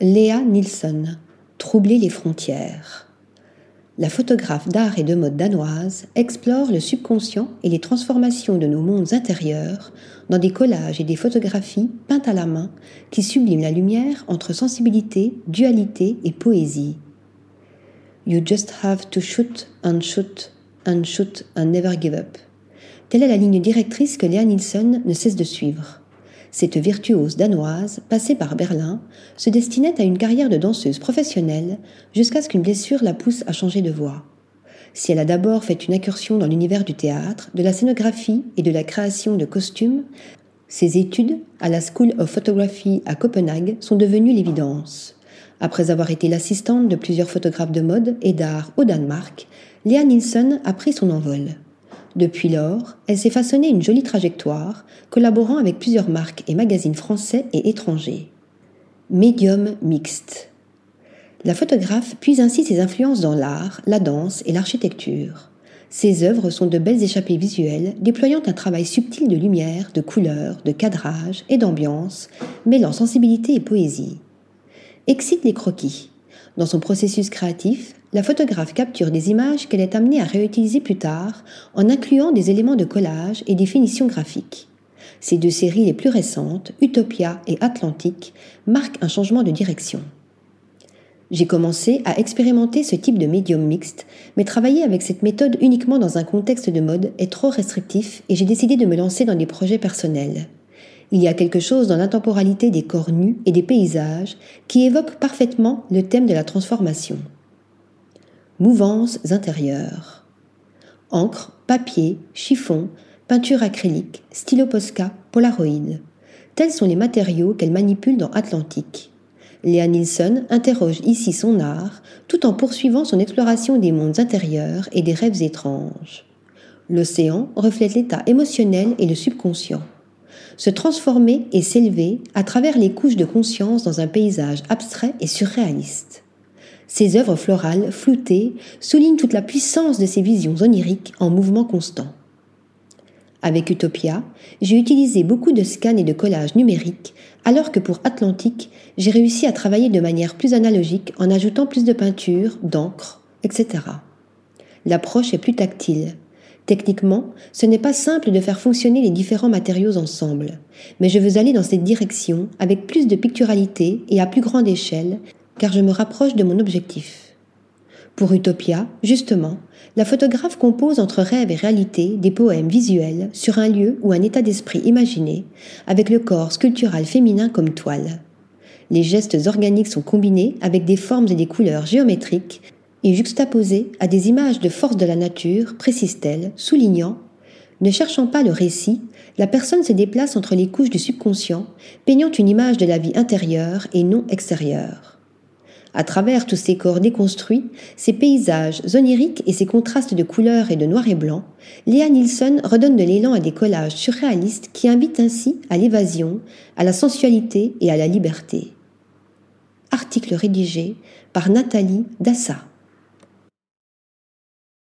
Léa Nilsson, Troubler les frontières. La photographe d'art et de mode danoise explore le subconscient et les transformations de nos mondes intérieurs dans des collages et des photographies peintes à la main qui subliment la lumière entre sensibilité, dualité et poésie. You just have to shoot and shoot and shoot and never give up. Telle est la ligne directrice que Léa Nilsson ne cesse de suivre. Cette virtuose danoise, passée par Berlin, se destinait à une carrière de danseuse professionnelle jusqu'à ce qu'une blessure la pousse à changer de voie. Si elle a d'abord fait une incursion dans l'univers du théâtre, de la scénographie et de la création de costumes, ses études à la School of Photography à Copenhague sont devenues l'évidence. Après avoir été l'assistante de plusieurs photographes de mode et d'art au Danemark, Léa Nilsson a pris son envol. Depuis lors, elle s'est façonnée une jolie trajectoire, collaborant avec plusieurs marques et magazines français et étrangers. Médium mixte. La photographe puise ainsi ses influences dans l'art, la danse et l'architecture. Ses œuvres sont de belles échappées visuelles, déployant un travail subtil de lumière, de couleur, de cadrage et d'ambiance, mêlant sensibilité et poésie. Excite les croquis. Dans son processus créatif, la photographe capture des images qu'elle est amenée à réutiliser plus tard en incluant des éléments de collage et des finitions graphiques. Ces deux séries les plus récentes, Utopia et Atlantique, marquent un changement de direction. J'ai commencé à expérimenter ce type de médium mixte, mais travailler avec cette méthode uniquement dans un contexte de mode est trop restrictif et j'ai décidé de me lancer dans des projets personnels. Il y a quelque chose dans l'intemporalité des corps nus et des paysages qui évoque parfaitement le thème de la transformation. Mouvances intérieures. Encre, papier, chiffon, peinture acrylique, stylo Posca, Polaroid. Tels sont les matériaux qu'elle manipule dans Atlantique. Léa Nilsson interroge ici son art tout en poursuivant son exploration des mondes intérieurs et des rêves étranges. L'océan reflète l'état émotionnel et le subconscient se transformer et s'élever à travers les couches de conscience dans un paysage abstrait et surréaliste. Ses œuvres florales, floutées, soulignent toute la puissance de ses visions oniriques en mouvement constant. Avec Utopia, j'ai utilisé beaucoup de scans et de collages numériques, alors que pour Atlantique, j'ai réussi à travailler de manière plus analogique en ajoutant plus de peinture, d'encre, etc. L'approche est plus tactile, Techniquement, ce n'est pas simple de faire fonctionner les différents matériaux ensemble, mais je veux aller dans cette direction avec plus de picturalité et à plus grande échelle, car je me rapproche de mon objectif. Pour Utopia, justement, la photographe compose entre rêve et réalité des poèmes visuels sur un lieu ou un état d'esprit imaginé, avec le corps sculptural féminin comme toile. Les gestes organiques sont combinés avec des formes et des couleurs géométriques et juxtaposée à des images de force de la nature, précise-t-elle, soulignant Ne cherchant pas le récit, la personne se déplace entre les couches du subconscient, peignant une image de la vie intérieure et non extérieure. À travers tous ces corps déconstruits, ces paysages oniriques et ces contrastes de couleurs et de noir et blanc, Léa Nilsson redonne de l'élan à des collages surréalistes qui invitent ainsi à l'évasion, à la sensualité et à la liberté. Article rédigé par Nathalie Dassa.